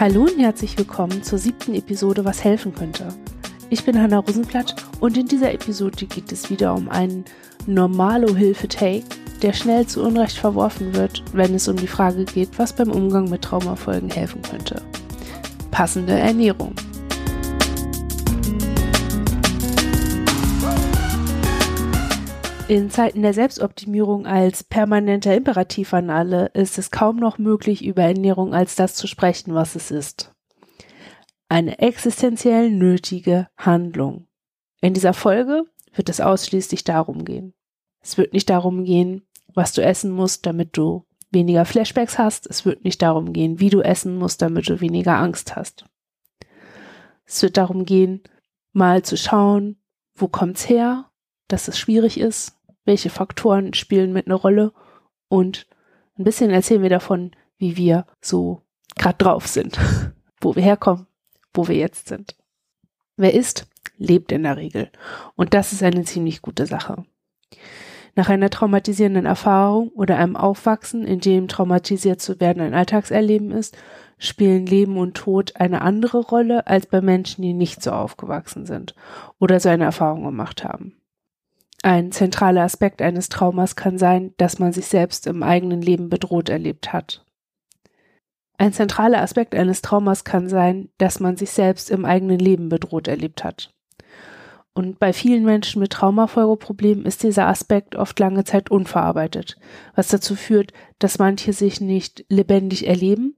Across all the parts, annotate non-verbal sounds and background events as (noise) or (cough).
Hallo und herzlich willkommen zur siebten Episode Was helfen könnte. Ich bin Hanna Rosenblatt und in dieser Episode geht es wieder um einen Normalo-Hilfe-Take, der schnell zu Unrecht verworfen wird, wenn es um die Frage geht, was beim Umgang mit Traumafolgen helfen könnte. Passende Ernährung. In Zeiten der Selbstoptimierung als permanenter Imperativ an alle ist es kaum noch möglich, über Ernährung als das zu sprechen, was es ist. Eine existenziell nötige Handlung. In dieser Folge wird es ausschließlich darum gehen. Es wird nicht darum gehen, was du essen musst, damit du weniger Flashbacks hast. Es wird nicht darum gehen, wie du essen musst, damit du weniger Angst hast. Es wird darum gehen, mal zu schauen, wo kommt's her, dass es schwierig ist, welche Faktoren spielen mit eine Rolle und ein bisschen erzählen wir davon, wie wir so gerade drauf sind, (laughs) wo wir herkommen, wo wir jetzt sind. Wer ist, lebt in der Regel. Und das ist eine ziemlich gute Sache. Nach einer traumatisierenden Erfahrung oder einem Aufwachsen, in dem traumatisiert zu werden ein Alltagserleben ist, spielen Leben und Tod eine andere Rolle als bei Menschen, die nicht so aufgewachsen sind oder so eine Erfahrung gemacht haben. Ein zentraler Aspekt eines Traumas kann sein, dass man sich selbst im eigenen Leben bedroht erlebt hat. Ein zentraler Aspekt eines Traumas kann sein, dass man sich selbst im eigenen Leben bedroht erlebt hat. Und bei vielen Menschen mit Traumafolgeproblemen ist dieser Aspekt oft lange Zeit unverarbeitet, was dazu führt, dass manche sich nicht lebendig erleben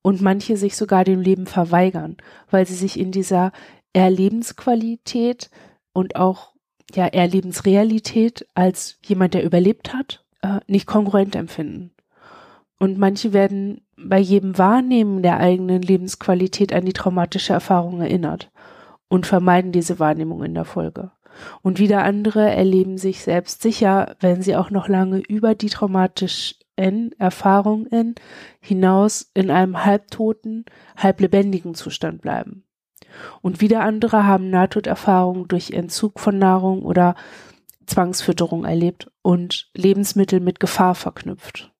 und manche sich sogar dem Leben verweigern, weil sie sich in dieser Erlebensqualität und auch ja eher Lebensrealität als jemand, der überlebt hat, äh, nicht kongruent empfinden. Und manche werden bei jedem Wahrnehmen der eigenen Lebensqualität an die traumatische Erfahrung erinnert und vermeiden diese Wahrnehmung in der Folge. Und wieder andere erleben sich selbst sicher, wenn sie auch noch lange über die traumatischen Erfahrungen hinaus in einem halbtoten, halblebendigen Zustand bleiben. Und wieder andere haben Nahtoderfahrungen durch Entzug von Nahrung oder Zwangsfütterung erlebt und Lebensmittel mit Gefahr verknüpft.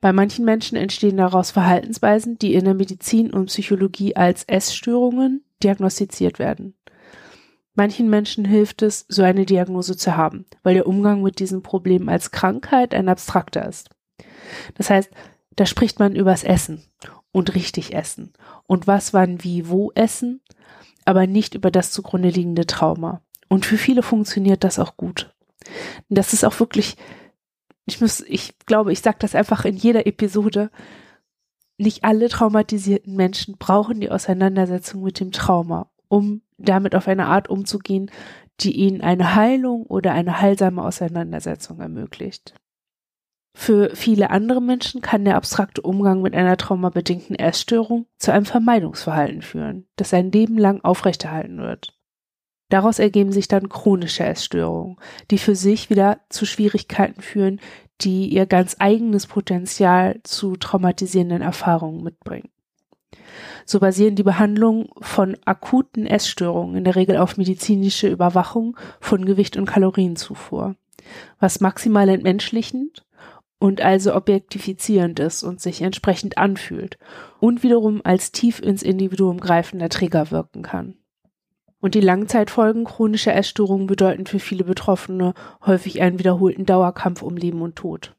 Bei manchen Menschen entstehen daraus Verhaltensweisen, die in der Medizin und Psychologie als Essstörungen diagnostiziert werden. Manchen Menschen hilft es, so eine Diagnose zu haben, weil der Umgang mit diesem Problem als Krankheit ein abstrakter ist. Das heißt, da spricht man übers Essen und richtig essen und was, wann, wie, wo essen, aber nicht über das zugrunde liegende Trauma. Und für viele funktioniert das auch gut. Das ist auch wirklich, ich muss, ich glaube, ich sage das einfach in jeder Episode. Nicht alle traumatisierten Menschen brauchen die Auseinandersetzung mit dem Trauma, um damit auf eine Art umzugehen, die ihnen eine Heilung oder eine heilsame Auseinandersetzung ermöglicht. Für viele andere Menschen kann der abstrakte Umgang mit einer traumabedingten Essstörung zu einem Vermeidungsverhalten führen, das sein Leben lang aufrechterhalten wird. Daraus ergeben sich dann chronische Essstörungen, die für sich wieder zu Schwierigkeiten führen, die ihr ganz eigenes Potenzial zu traumatisierenden Erfahrungen mitbringen. So basieren die Behandlungen von akuten Essstörungen in der Regel auf medizinische Überwachung von Gewicht und Kalorienzufuhr, was maximal entmenschlichend und also objektifizierend ist und sich entsprechend anfühlt und wiederum als tief ins Individuum greifender Trigger wirken kann. Und die Langzeitfolgen chronischer Essstörungen bedeuten für viele Betroffene häufig einen wiederholten Dauerkampf um Leben und Tod.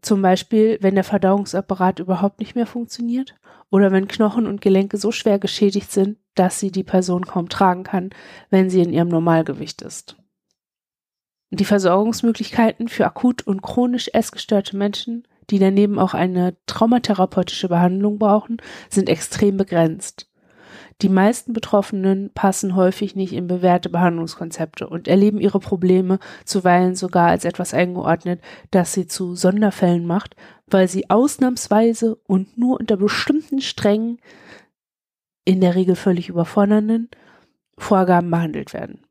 Zum Beispiel, wenn der Verdauungsapparat überhaupt nicht mehr funktioniert oder wenn Knochen und Gelenke so schwer geschädigt sind, dass sie die Person kaum tragen kann, wenn sie in ihrem Normalgewicht ist. Die Versorgungsmöglichkeiten für akut und chronisch essgestörte Menschen, die daneben auch eine traumatherapeutische Behandlung brauchen, sind extrem begrenzt. Die meisten Betroffenen passen häufig nicht in bewährte Behandlungskonzepte und erleben ihre Probleme zuweilen sogar als etwas eingeordnet, das sie zu Sonderfällen macht, weil sie ausnahmsweise und nur unter bestimmten strengen, in der Regel völlig überfordernden Vorgaben behandelt werden.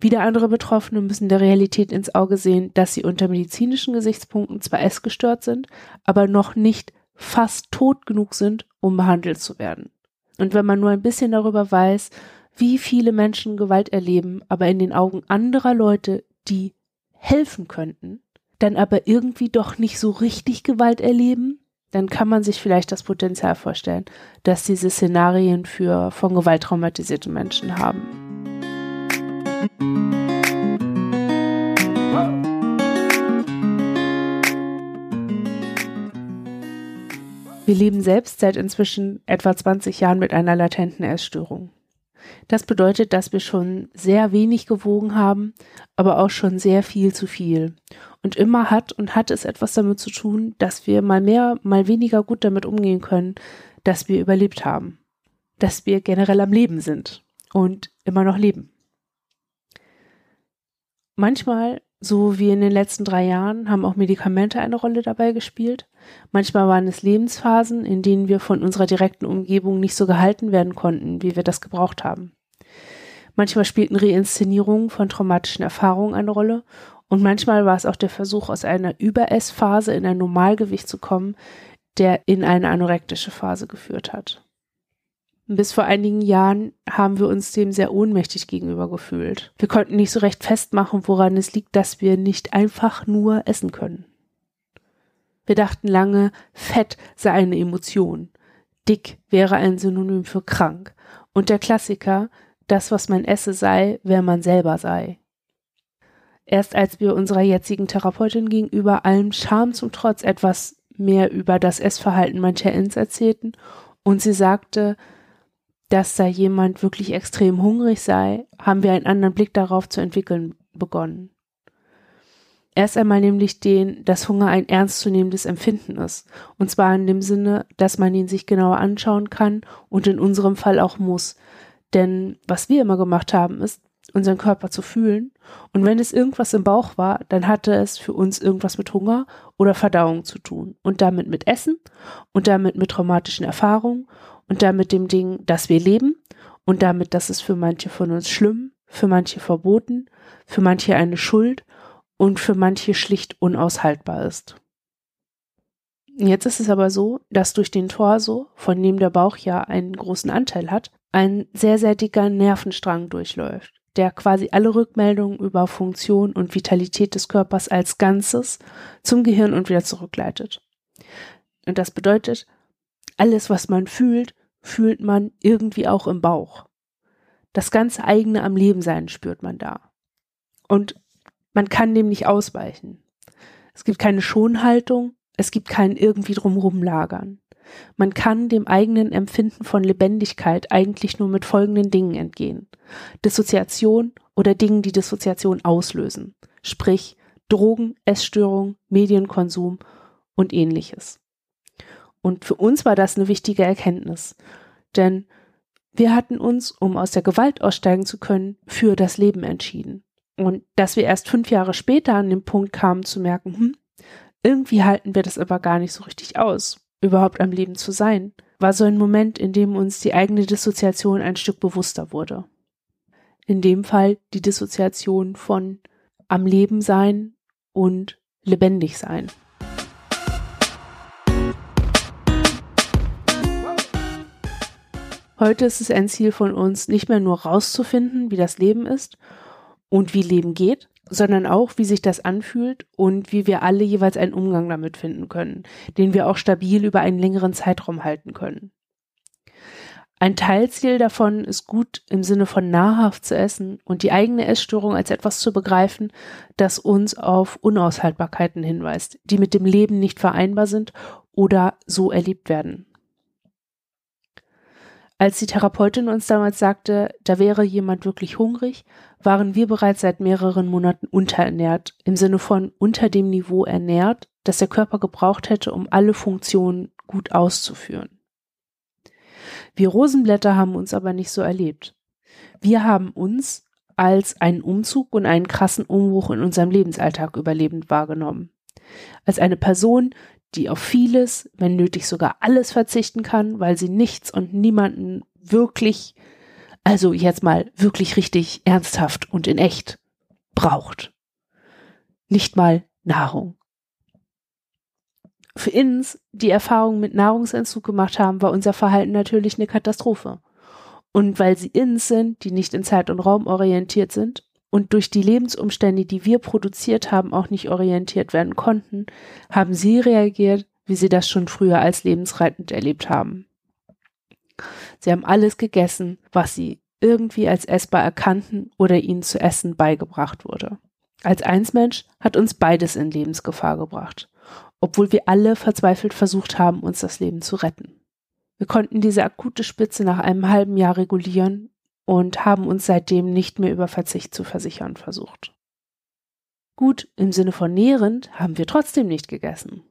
Wieder andere Betroffene müssen der Realität ins Auge sehen, dass sie unter medizinischen Gesichtspunkten zwar essgestört sind, aber noch nicht fast tot genug sind, um behandelt zu werden. Und wenn man nur ein bisschen darüber weiß, wie viele Menschen Gewalt erleben, aber in den Augen anderer Leute, die helfen könnten, dann aber irgendwie doch nicht so richtig Gewalt erleben, dann kann man sich vielleicht das Potenzial vorstellen, dass diese Szenarien für von Gewalt traumatisierte Menschen haben. Wir leben selbst seit inzwischen etwa 20 Jahren mit einer latenten Essstörung. Das bedeutet, dass wir schon sehr wenig gewogen haben, aber auch schon sehr viel zu viel. Und immer hat und hat es etwas damit zu tun, dass wir mal mehr, mal weniger gut damit umgehen können, dass wir überlebt haben. Dass wir generell am Leben sind und immer noch leben. Manchmal so wie in den letzten drei Jahren haben auch Medikamente eine Rolle dabei gespielt. Manchmal waren es Lebensphasen, in denen wir von unserer direkten Umgebung nicht so gehalten werden konnten, wie wir das gebraucht haben. Manchmal spielten Reinszenierungen von traumatischen Erfahrungen eine Rolle und manchmal war es auch der Versuch, aus einer Überessphase in ein Normalgewicht zu kommen, der in eine anorektische Phase geführt hat. Bis vor einigen Jahren haben wir uns dem sehr ohnmächtig gegenüber gefühlt. Wir konnten nicht so recht festmachen, woran es liegt, dass wir nicht einfach nur essen können. Wir dachten lange, Fett sei eine Emotion. Dick wäre ein Synonym für krank. Und der Klassiker, das, was man esse, sei, wer man selber sei. Erst als wir unserer jetzigen Therapeutin gegenüber allem Scham zum Trotz etwas mehr über das Essverhalten mancher Ins erzählten und sie sagte, dass da jemand wirklich extrem hungrig sei, haben wir einen anderen Blick darauf zu entwickeln begonnen. Erst einmal nämlich den, dass Hunger ein ernstzunehmendes Empfinden ist. Und zwar in dem Sinne, dass man ihn sich genauer anschauen kann und in unserem Fall auch muss. Denn was wir immer gemacht haben, ist, unseren Körper zu fühlen. Und wenn es irgendwas im Bauch war, dann hatte es für uns irgendwas mit Hunger oder Verdauung zu tun. Und damit mit Essen und damit mit traumatischen Erfahrungen und damit dem Ding, dass wir leben und damit, dass es für manche von uns schlimm, für manche verboten, für manche eine Schuld und für manche schlicht unaushaltbar ist. Jetzt ist es aber so, dass durch den Torso, von dem der Bauch ja einen großen Anteil hat, ein sehr, sehr dicker Nervenstrang durchläuft, der quasi alle Rückmeldungen über Funktion und Vitalität des Körpers als Ganzes zum Gehirn und wieder zurückleitet. Und das bedeutet, alles, was man fühlt, fühlt man irgendwie auch im Bauch. Das ganze eigene am Leben sein spürt man da. Und man kann dem nicht ausweichen. Es gibt keine Schonhaltung, es gibt kein irgendwie drumrum lagern. Man kann dem eigenen Empfinden von Lebendigkeit eigentlich nur mit folgenden Dingen entgehen. Dissoziation oder Dingen, die Dissoziation auslösen. Sprich Drogen, Essstörung, Medienkonsum und ähnliches. Und für uns war das eine wichtige Erkenntnis. Denn wir hatten uns, um aus der Gewalt aussteigen zu können, für das Leben entschieden. Und dass wir erst fünf Jahre später an den Punkt kamen zu merken, hm, irgendwie halten wir das aber gar nicht so richtig aus, überhaupt am Leben zu sein, war so ein Moment, in dem uns die eigene Dissoziation ein Stück bewusster wurde. In dem Fall die Dissoziation von am Leben sein und lebendig sein. Heute ist es ein Ziel von uns, nicht mehr nur rauszufinden, wie das Leben ist und wie Leben geht, sondern auch, wie sich das anfühlt und wie wir alle jeweils einen Umgang damit finden können, den wir auch stabil über einen längeren Zeitraum halten können. Ein Teilziel davon ist gut im Sinne von nahrhaft zu essen und die eigene Essstörung als etwas zu begreifen, das uns auf Unaushaltbarkeiten hinweist, die mit dem Leben nicht vereinbar sind oder so erlebt werden. Als die Therapeutin uns damals sagte, da wäre jemand wirklich hungrig, waren wir bereits seit mehreren Monaten unterernährt, im Sinne von unter dem Niveau ernährt, das der Körper gebraucht hätte, um alle Funktionen gut auszuführen. Wir Rosenblätter haben uns aber nicht so erlebt. Wir haben uns als einen Umzug und einen krassen Umbruch in unserem Lebensalltag überlebend wahrgenommen. Als eine Person, die auf vieles, wenn nötig sogar alles verzichten kann, weil sie nichts und niemanden wirklich, also jetzt mal wirklich richtig ernsthaft und in echt braucht. Nicht mal Nahrung. Für uns, die Erfahrung mit Nahrungsentzug gemacht haben, war unser Verhalten natürlich eine Katastrophe. Und weil sie ins sind, die nicht in Zeit und Raum orientiert sind, und durch die Lebensumstände, die wir produziert haben, auch nicht orientiert werden konnten, haben sie reagiert, wie sie das schon früher als lebensrettend erlebt haben. Sie haben alles gegessen, was sie irgendwie als essbar erkannten oder ihnen zu essen beigebracht wurde. Als Einsmensch hat uns beides in Lebensgefahr gebracht, obwohl wir alle verzweifelt versucht haben, uns das Leben zu retten. Wir konnten diese akute Spitze nach einem halben Jahr regulieren und haben uns seitdem nicht mehr über Verzicht zu versichern versucht. Gut, im Sinne von nährend haben wir trotzdem nicht gegessen.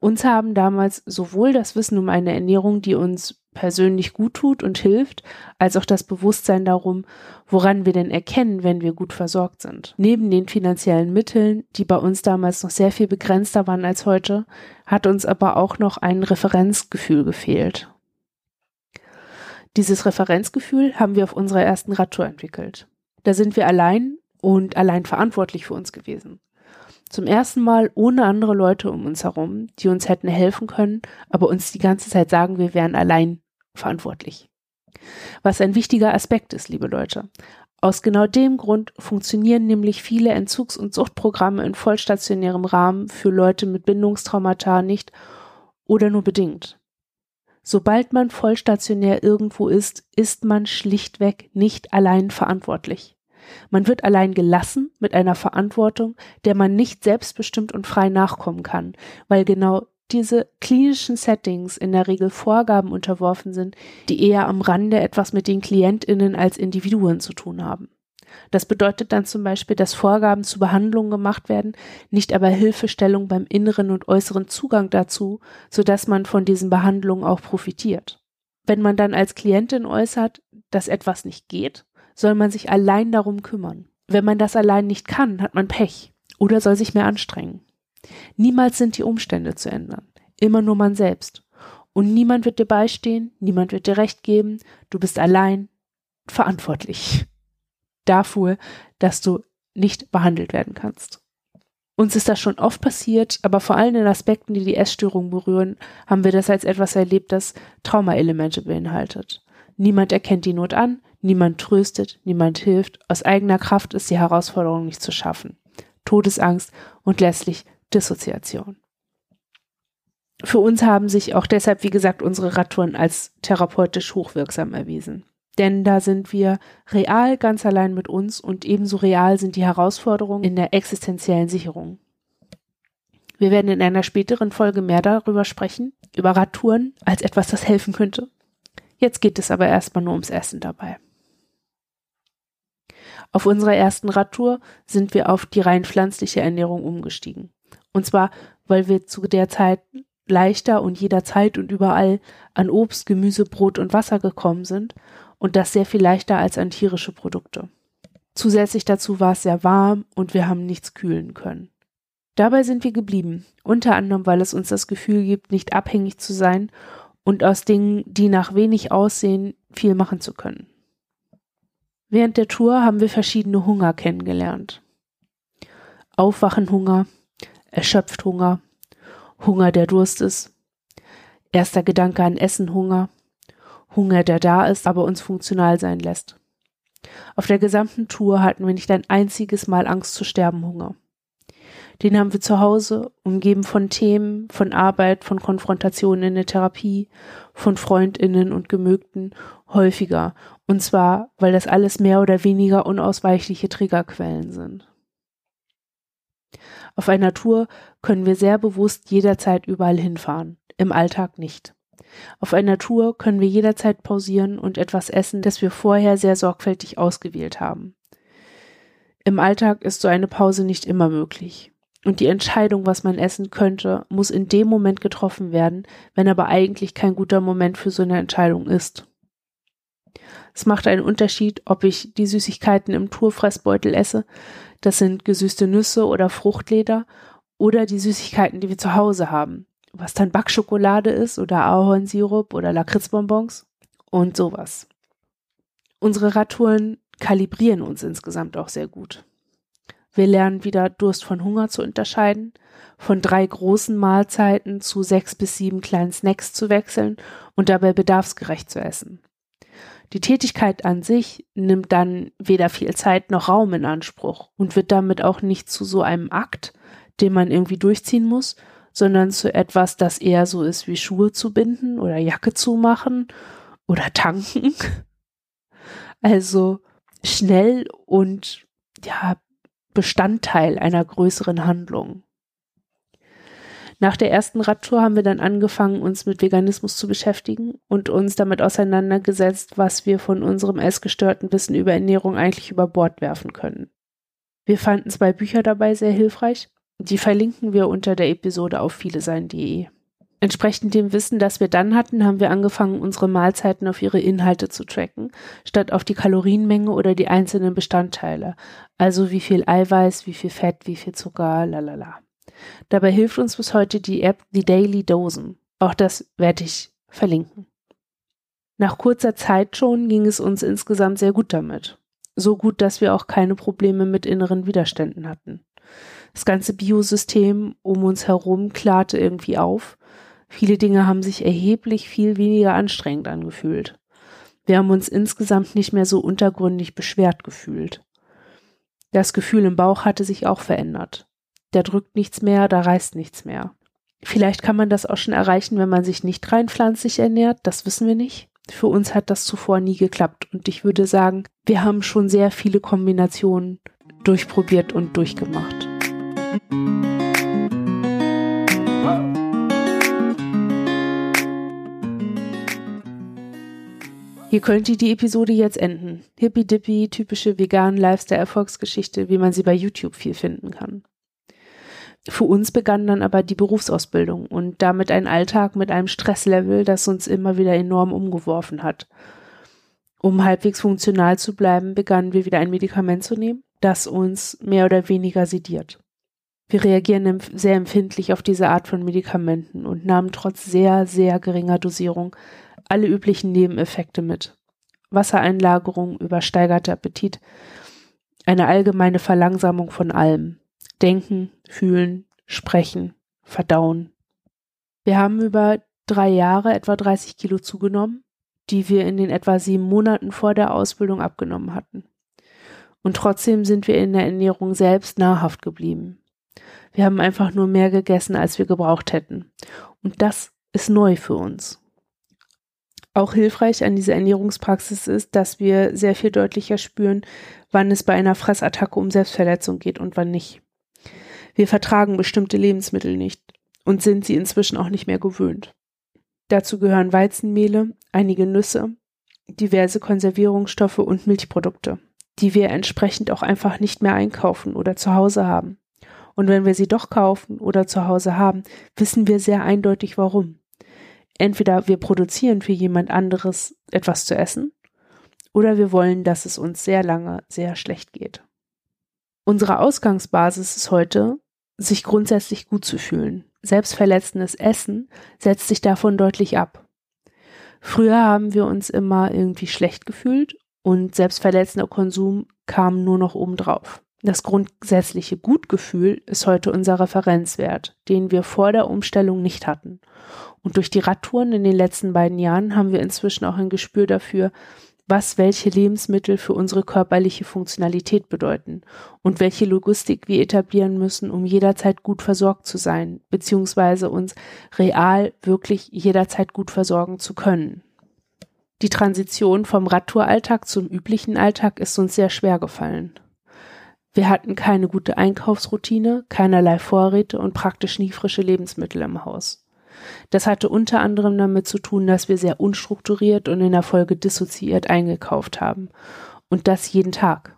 Uns haben damals sowohl das Wissen um eine Ernährung, die uns persönlich gut tut und hilft, als auch das Bewusstsein darum, woran wir denn erkennen, wenn wir gut versorgt sind. Neben den finanziellen Mitteln, die bei uns damals noch sehr viel begrenzter waren als heute, hat uns aber auch noch ein Referenzgefühl gefehlt. Dieses Referenzgefühl haben wir auf unserer ersten Radtour entwickelt. Da sind wir allein und allein verantwortlich für uns gewesen. Zum ersten Mal ohne andere Leute um uns herum, die uns hätten helfen können, aber uns die ganze Zeit sagen, wir wären allein verantwortlich. Was ein wichtiger Aspekt ist, liebe Leute. Aus genau dem Grund funktionieren nämlich viele Entzugs- und Suchtprogramme in vollstationärem Rahmen für Leute mit Bindungstraumata nicht oder nur bedingt. Sobald man vollstationär irgendwo ist, ist man schlichtweg nicht allein verantwortlich. Man wird allein gelassen mit einer Verantwortung, der man nicht selbstbestimmt und frei nachkommen kann, weil genau diese klinischen Settings in der Regel Vorgaben unterworfen sind, die eher am Rande etwas mit den Klientinnen als Individuen zu tun haben. Das bedeutet dann zum Beispiel, dass Vorgaben zu Behandlungen gemacht werden, nicht aber Hilfestellung beim inneren und äußeren Zugang dazu, sodass man von diesen Behandlungen auch profitiert. Wenn man dann als Klientin äußert, dass etwas nicht geht, soll man sich allein darum kümmern. Wenn man das allein nicht kann, hat man Pech oder soll sich mehr anstrengen. Niemals sind die Umstände zu ändern, immer nur man selbst. Und niemand wird dir beistehen, niemand wird dir recht geben, du bist allein verantwortlich dafür, dass du nicht behandelt werden kannst. Uns ist das schon oft passiert, aber vor allem in Aspekten, die die Essstörung berühren, haben wir das als etwas erlebt, das Traumaelemente beinhaltet. Niemand erkennt die Not an, niemand tröstet, niemand hilft, aus eigener Kraft ist die Herausforderung nicht zu schaffen. Todesangst und letztlich Dissoziation. Für uns haben sich auch deshalb, wie gesagt, unsere Radtouren als therapeutisch hochwirksam erwiesen. Denn da sind wir real ganz allein mit uns und ebenso real sind die Herausforderungen in der existenziellen Sicherung. Wir werden in einer späteren Folge mehr darüber sprechen, über Radtouren als etwas, das helfen könnte. Jetzt geht es aber erstmal nur ums Essen dabei. Auf unserer ersten Radtour sind wir auf die rein pflanzliche Ernährung umgestiegen. Und zwar, weil wir zu der Zeit leichter und jederzeit und überall an Obst, Gemüse, Brot und Wasser gekommen sind und das sehr viel leichter als an tierische Produkte. Zusätzlich dazu war es sehr warm und wir haben nichts kühlen können. Dabei sind wir geblieben, unter anderem, weil es uns das Gefühl gibt, nicht abhängig zu sein und aus Dingen, die nach wenig aussehen, viel machen zu können. Während der Tour haben wir verschiedene Hunger kennengelernt. Aufwachenhunger, erschöpft Hunger, Hunger, der Durst ist, erster Gedanke an Essen Hunger, Hunger, der da ist, aber uns funktional sein lässt. Auf der gesamten Tour hatten wir nicht ein einziges Mal Angst zu sterben Hunger. Den haben wir zu Hause, umgeben von Themen, von Arbeit, von Konfrontationen in der Therapie, von Freundinnen und Gemögten häufiger. Und zwar, weil das alles mehr oder weniger unausweichliche Triggerquellen sind. Auf einer Tour können wir sehr bewusst jederzeit überall hinfahren, im Alltag nicht. Auf einer Tour können wir jederzeit pausieren und etwas essen, das wir vorher sehr sorgfältig ausgewählt haben. Im Alltag ist so eine Pause nicht immer möglich. Und die Entscheidung, was man essen könnte, muss in dem Moment getroffen werden, wenn aber eigentlich kein guter Moment für so eine Entscheidung ist. Es macht einen Unterschied, ob ich die Süßigkeiten im Tourfressbeutel esse, das sind gesüßte Nüsse oder Fruchtleder oder die Süßigkeiten, die wir zu Hause haben, was dann Backschokolade ist oder Ahornsirup oder Lakritzbonbons und sowas. Unsere Radtouren kalibrieren uns insgesamt auch sehr gut. Wir lernen wieder Durst von Hunger zu unterscheiden, von drei großen Mahlzeiten zu sechs bis sieben kleinen Snacks zu wechseln und dabei bedarfsgerecht zu essen. Die Tätigkeit an sich nimmt dann weder viel Zeit noch Raum in Anspruch und wird damit auch nicht zu so einem Akt, den man irgendwie durchziehen muss, sondern zu etwas, das eher so ist wie Schuhe zu binden oder Jacke zu machen oder tanken. (laughs) Also schnell und ja, Bestandteil einer größeren Handlung. Nach der ersten Radtour haben wir dann angefangen, uns mit Veganismus zu beschäftigen und uns damit auseinandergesetzt, was wir von unserem essgestörten Wissen über Ernährung eigentlich über Bord werfen können. Wir fanden zwei Bücher dabei sehr hilfreich. Die verlinken wir unter der Episode auf vielesein.de. Entsprechend dem Wissen, das wir dann hatten, haben wir angefangen, unsere Mahlzeiten auf ihre Inhalte zu tracken, statt auf die Kalorienmenge oder die einzelnen Bestandteile. Also wie viel Eiweiß, wie viel Fett, wie viel Zucker, lalala. Dabei hilft uns bis heute die App The Daily Dosen. Auch das werde ich verlinken. Nach kurzer Zeit schon ging es uns insgesamt sehr gut damit. So gut, dass wir auch keine Probleme mit inneren Widerständen hatten. Das ganze Biosystem um uns herum klarte irgendwie auf. Viele Dinge haben sich erheblich viel weniger anstrengend angefühlt. Wir haben uns insgesamt nicht mehr so untergründig beschwert gefühlt. Das Gefühl im Bauch hatte sich auch verändert da drückt nichts mehr, da reißt nichts mehr. Vielleicht kann man das auch schon erreichen, wenn man sich nicht rein pflanzlich ernährt, das wissen wir nicht. Für uns hat das zuvor nie geklappt und ich würde sagen, wir haben schon sehr viele Kombinationen durchprobiert und durchgemacht. Hier könnte die Episode jetzt enden. Hippie-dippy, typische veganen Lifestyle-Erfolgsgeschichte, wie man sie bei YouTube viel finden kann. Für uns begann dann aber die Berufsausbildung und damit ein Alltag mit einem Stresslevel, das uns immer wieder enorm umgeworfen hat. Um halbwegs funktional zu bleiben, begannen wir wieder ein Medikament zu nehmen, das uns mehr oder weniger sediert. Wir reagieren sehr empfindlich auf diese Art von Medikamenten und nahmen trotz sehr, sehr geringer Dosierung alle üblichen Nebeneffekte mit. Wassereinlagerung, übersteigerter Appetit, eine allgemeine Verlangsamung von allem. Denken, fühlen, sprechen, verdauen. Wir haben über drei Jahre etwa 30 Kilo zugenommen, die wir in den etwa sieben Monaten vor der Ausbildung abgenommen hatten. Und trotzdem sind wir in der Ernährung selbst nahrhaft geblieben. Wir haben einfach nur mehr gegessen, als wir gebraucht hätten. Und das ist neu für uns. Auch hilfreich an dieser Ernährungspraxis ist, dass wir sehr viel deutlicher spüren, wann es bei einer Fressattacke um Selbstverletzung geht und wann nicht. Wir vertragen bestimmte Lebensmittel nicht und sind sie inzwischen auch nicht mehr gewöhnt. Dazu gehören Weizenmehle, einige Nüsse, diverse Konservierungsstoffe und Milchprodukte, die wir entsprechend auch einfach nicht mehr einkaufen oder zu Hause haben. Und wenn wir sie doch kaufen oder zu Hause haben, wissen wir sehr eindeutig warum. Entweder wir produzieren für jemand anderes etwas zu essen, oder wir wollen, dass es uns sehr lange sehr schlecht geht. Unsere Ausgangsbasis ist heute, sich grundsätzlich gut zu fühlen. Selbstverletzendes Essen setzt sich davon deutlich ab. Früher haben wir uns immer irgendwie schlecht gefühlt und selbstverletzender Konsum kam nur noch obendrauf. Das grundsätzliche Gutgefühl ist heute unser Referenzwert, den wir vor der Umstellung nicht hatten. Und durch die Radtouren in den letzten beiden Jahren haben wir inzwischen auch ein Gespür dafür, was welche Lebensmittel für unsere körperliche Funktionalität bedeuten und welche Logistik wir etablieren müssen, um jederzeit gut versorgt zu sein, beziehungsweise uns real wirklich jederzeit gut versorgen zu können. Die Transition vom Radtouralltag zum üblichen Alltag ist uns sehr schwer gefallen. Wir hatten keine gute Einkaufsroutine, keinerlei Vorräte und praktisch nie frische Lebensmittel im Haus. Das hatte unter anderem damit zu tun, dass wir sehr unstrukturiert und in der Folge dissoziiert eingekauft haben. Und das jeden Tag.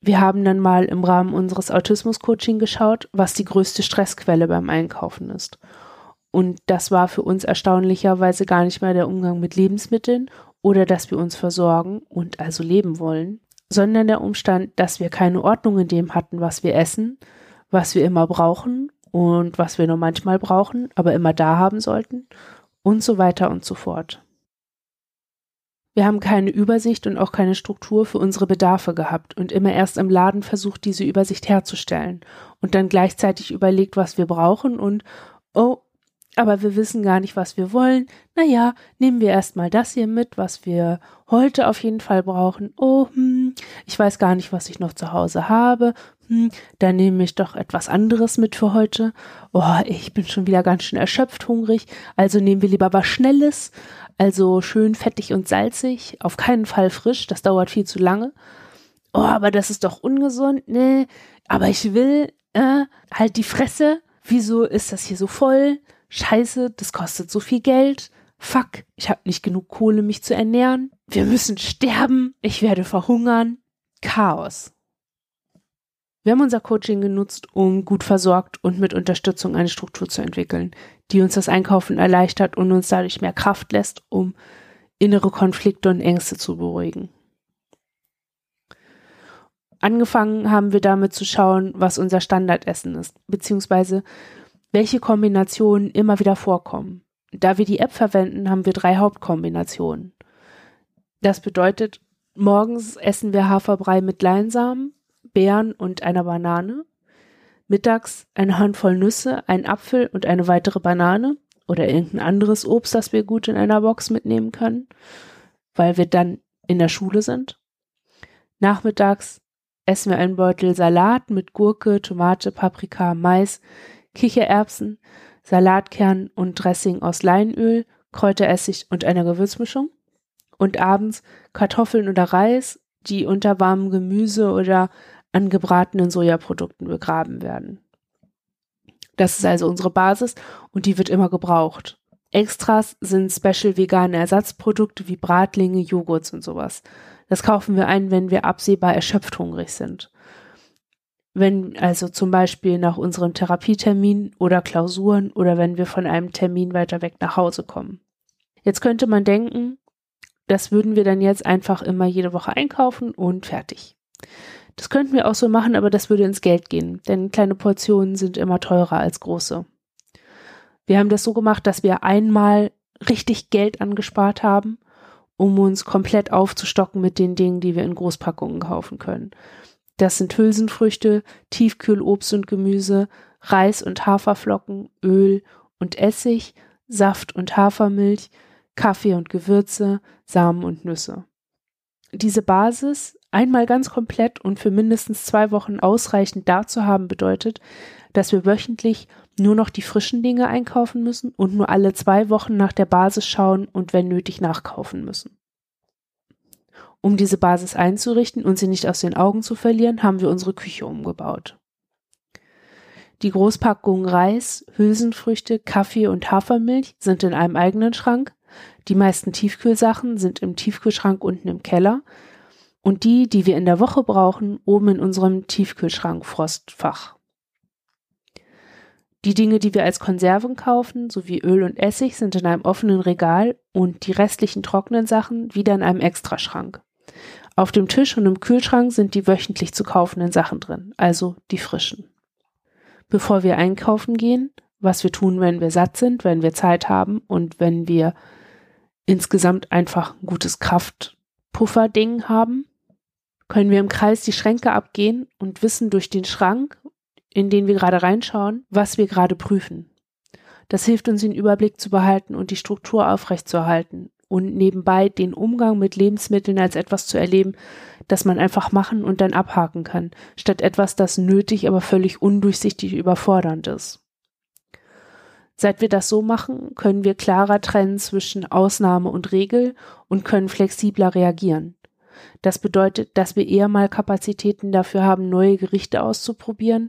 Wir haben dann mal im Rahmen unseres Autismus-Coaching geschaut, was die größte Stressquelle beim Einkaufen ist. Und das war für uns erstaunlicherweise gar nicht mehr der Umgang mit Lebensmitteln oder dass wir uns versorgen und also leben wollen, sondern der Umstand, dass wir keine Ordnung in dem hatten, was wir essen, was wir immer brauchen und was wir nur manchmal brauchen, aber immer da haben sollten und so weiter und so fort. Wir haben keine Übersicht und auch keine Struktur für unsere Bedarfe gehabt und immer erst im Laden versucht, diese Übersicht herzustellen und dann gleichzeitig überlegt, was wir brauchen und, oh, aber wir wissen gar nicht, was wir wollen. Naja, nehmen wir erstmal das hier mit, was wir heute auf jeden Fall brauchen. Oh, hm, ich weiß gar nicht, was ich noch zu Hause habe hm, dann nehme ich doch etwas anderes mit für heute. Oh, ich bin schon wieder ganz schön erschöpft, hungrig. Also nehmen wir lieber was Schnelles, also schön fettig und salzig, auf keinen Fall frisch, das dauert viel zu lange. Oh, aber das ist doch ungesund. Nee, aber ich will, äh, halt die Fresse. Wieso ist das hier so voll? Scheiße, das kostet so viel Geld. Fuck, ich habe nicht genug Kohle, mich zu ernähren. Wir müssen sterben. Ich werde verhungern. Chaos. Wir haben unser Coaching genutzt, um gut versorgt und mit Unterstützung eine Struktur zu entwickeln, die uns das Einkaufen erleichtert und uns dadurch mehr Kraft lässt, um innere Konflikte und Ängste zu beruhigen. Angefangen haben wir damit zu schauen, was unser Standardessen ist, beziehungsweise welche Kombinationen immer wieder vorkommen. Da wir die App verwenden, haben wir drei Hauptkombinationen. Das bedeutet, morgens essen wir Haferbrei mit Leinsamen, Beeren und einer Banane. Mittags eine Handvoll Nüsse, ein Apfel und eine weitere Banane oder irgendein anderes Obst, das wir gut in einer Box mitnehmen können, weil wir dann in der Schule sind. Nachmittags essen wir einen Beutel Salat mit Gurke, Tomate, Paprika, Mais, Kichererbsen, Salatkern und Dressing aus Leinöl, Kräuteressig und einer Gewürzmischung. Und abends Kartoffeln oder Reis, die unter warmem Gemüse oder angebratenen Sojaprodukten begraben werden. Das ist also unsere Basis und die wird immer gebraucht. Extras sind special vegane Ersatzprodukte wie Bratlinge, Joghurts und sowas. Das kaufen wir ein, wenn wir absehbar erschöpft hungrig sind. Wenn also zum Beispiel nach unserem Therapietermin oder Klausuren oder wenn wir von einem Termin weiter weg nach Hause kommen. Jetzt könnte man denken, das würden wir dann jetzt einfach immer jede Woche einkaufen und fertig. Das könnten wir auch so machen, aber das würde ins Geld gehen, denn kleine Portionen sind immer teurer als große. Wir haben das so gemacht, dass wir einmal richtig Geld angespart haben, um uns komplett aufzustocken mit den Dingen, die wir in Großpackungen kaufen können. Das sind Hülsenfrüchte, Tiefkühlobst und Gemüse, Reis und Haferflocken, Öl und Essig, Saft und Hafermilch, Kaffee und Gewürze, Samen und Nüsse. Diese Basis einmal ganz komplett und für mindestens zwei Wochen ausreichend da zu haben, bedeutet, dass wir wöchentlich nur noch die frischen Dinge einkaufen müssen und nur alle zwei Wochen nach der Basis schauen und wenn nötig nachkaufen müssen. Um diese Basis einzurichten und sie nicht aus den Augen zu verlieren, haben wir unsere Küche umgebaut. Die Großpackungen Reis, Hülsenfrüchte, Kaffee und Hafermilch sind in einem eigenen Schrank. Die meisten Tiefkühlsachen sind im Tiefkühlschrank unten im Keller und die, die wir in der Woche brauchen, oben in unserem Tiefkühlschrank Frostfach. Die Dinge, die wir als Konserven kaufen, sowie Öl und Essig, sind in einem offenen Regal und die restlichen trockenen Sachen wieder in einem Extraschrank. Auf dem Tisch und im Kühlschrank sind die wöchentlich zu kaufenden Sachen drin, also die frischen. Bevor wir einkaufen gehen, was wir tun, wenn wir satt sind, wenn wir Zeit haben und wenn wir insgesamt einfach ein gutes Kraftpufferding haben, können wir im Kreis die Schränke abgehen und wissen durch den Schrank, in den wir gerade reinschauen, was wir gerade prüfen. Das hilft uns, den Überblick zu behalten und die Struktur aufrechtzuerhalten und nebenbei den Umgang mit Lebensmitteln als etwas zu erleben, das man einfach machen und dann abhaken kann, statt etwas, das nötig, aber völlig undurchsichtig überfordernd ist. Seit wir das so machen, können wir klarer trennen zwischen Ausnahme und Regel und können flexibler reagieren. Das bedeutet, dass wir eher mal Kapazitäten dafür haben, neue Gerichte auszuprobieren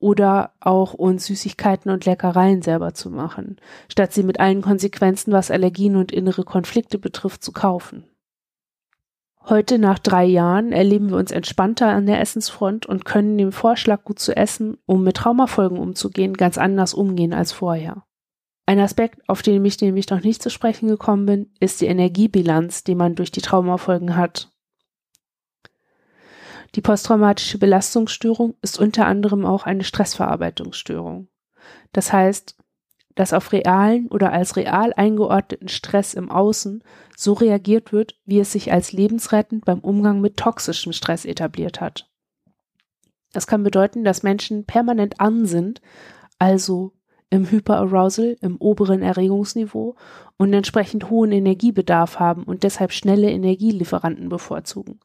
oder auch uns Süßigkeiten und Leckereien selber zu machen, statt sie mit allen Konsequenzen, was Allergien und innere Konflikte betrifft, zu kaufen. Heute nach drei Jahren erleben wir uns entspannter an der Essensfront und können dem Vorschlag, gut zu essen, um mit Traumafolgen umzugehen, ganz anders umgehen als vorher. Ein Aspekt, auf den ich nämlich noch nicht zu sprechen gekommen bin, ist die Energiebilanz, die man durch die Traumafolgen hat. Die posttraumatische Belastungsstörung ist unter anderem auch eine Stressverarbeitungsstörung. Das heißt, dass auf realen oder als real eingeordneten Stress im Außen so reagiert wird, wie es sich als lebensrettend beim Umgang mit toxischem Stress etabliert hat. Das kann bedeuten, dass Menschen permanent an sind, also im Hyperarousal, im oberen Erregungsniveau und entsprechend hohen Energiebedarf haben und deshalb schnelle Energielieferanten bevorzugen.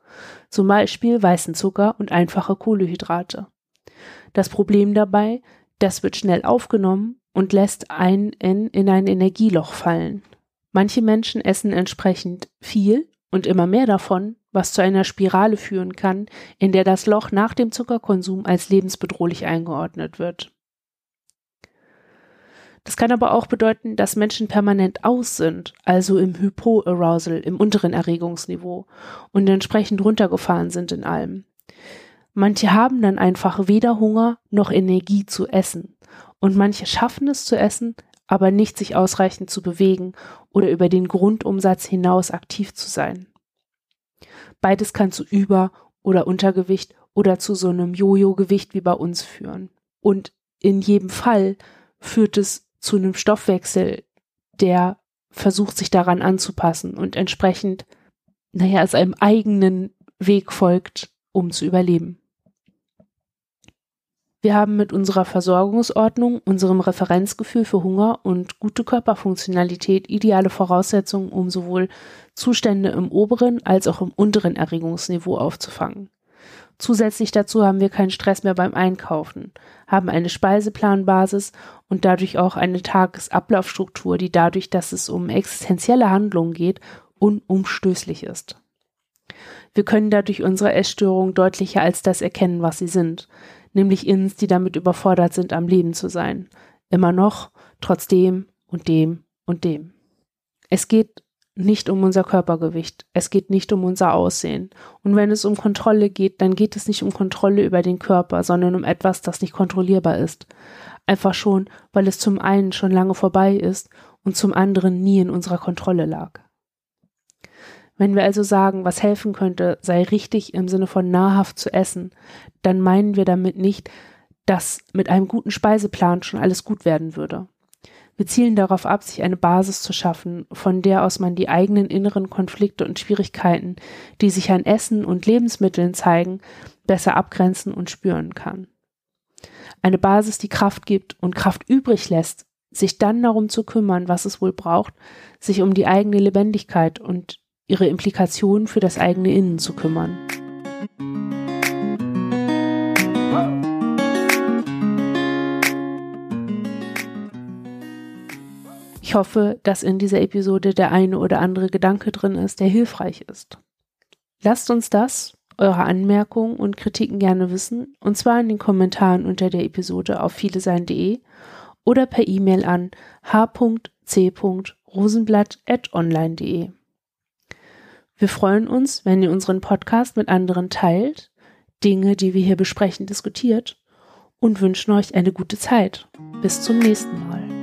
Zum Beispiel weißen Zucker und einfache Kohlehydrate. Das Problem dabei, das wird schnell aufgenommen und lässt einen in ein Energieloch fallen. Manche Menschen essen entsprechend viel und immer mehr davon, was zu einer Spirale führen kann, in der das Loch nach dem Zuckerkonsum als lebensbedrohlich eingeordnet wird. Das kann aber auch bedeuten, dass Menschen permanent aus sind, also im Hypoarousal, im unteren Erregungsniveau und entsprechend runtergefahren sind in allem. Manche haben dann einfach weder Hunger noch Energie zu essen. Und manche schaffen es zu essen, aber nicht sich ausreichend zu bewegen oder über den Grundumsatz hinaus aktiv zu sein. Beides kann zu Über- oder Untergewicht oder zu so einem Jojo-Gewicht wie bei uns führen. Und in jedem Fall führt es zu einem Stoffwechsel, der versucht, sich daran anzupassen und entsprechend, naja, es einem eigenen Weg folgt, um zu überleben. Wir haben mit unserer Versorgungsordnung, unserem Referenzgefühl für Hunger und gute Körperfunktionalität ideale Voraussetzungen, um sowohl Zustände im oberen als auch im unteren Erregungsniveau aufzufangen. Zusätzlich dazu haben wir keinen Stress mehr beim Einkaufen, haben eine Speiseplanbasis und dadurch auch eine Tagesablaufstruktur, die dadurch, dass es um existenzielle Handlungen geht, unumstößlich ist. Wir können dadurch unsere Essstörungen deutlicher als das erkennen, was sie sind, nämlich Inns, die damit überfordert sind, am Leben zu sein. Immer noch, trotz dem und dem und dem. Es geht nicht um unser Körpergewicht, es geht nicht um unser Aussehen. Und wenn es um Kontrolle geht, dann geht es nicht um Kontrolle über den Körper, sondern um etwas, das nicht kontrollierbar ist. Einfach schon, weil es zum einen schon lange vorbei ist und zum anderen nie in unserer Kontrolle lag. Wenn wir also sagen, was helfen könnte, sei richtig im Sinne von nahrhaft zu essen, dann meinen wir damit nicht, dass mit einem guten Speiseplan schon alles gut werden würde. Wir zielen darauf ab, sich eine Basis zu schaffen, von der aus man die eigenen inneren Konflikte und Schwierigkeiten, die sich an Essen und Lebensmitteln zeigen, besser abgrenzen und spüren kann. Eine Basis, die Kraft gibt und Kraft übrig lässt, sich dann darum zu kümmern, was es wohl braucht, sich um die eigene Lebendigkeit und ihre Implikationen für das eigene Innen zu kümmern. Ich hoffe, dass in dieser Episode der eine oder andere Gedanke drin ist, der hilfreich ist. Lasst uns das, eure Anmerkungen und Kritiken gerne wissen, und zwar in den Kommentaren unter der Episode auf vielesein.de oder per E-Mail an h.c.rosenblatt.online.de. Wir freuen uns, wenn ihr unseren Podcast mit anderen teilt, Dinge, die wir hier besprechen, diskutiert und wünschen euch eine gute Zeit. Bis zum nächsten Mal.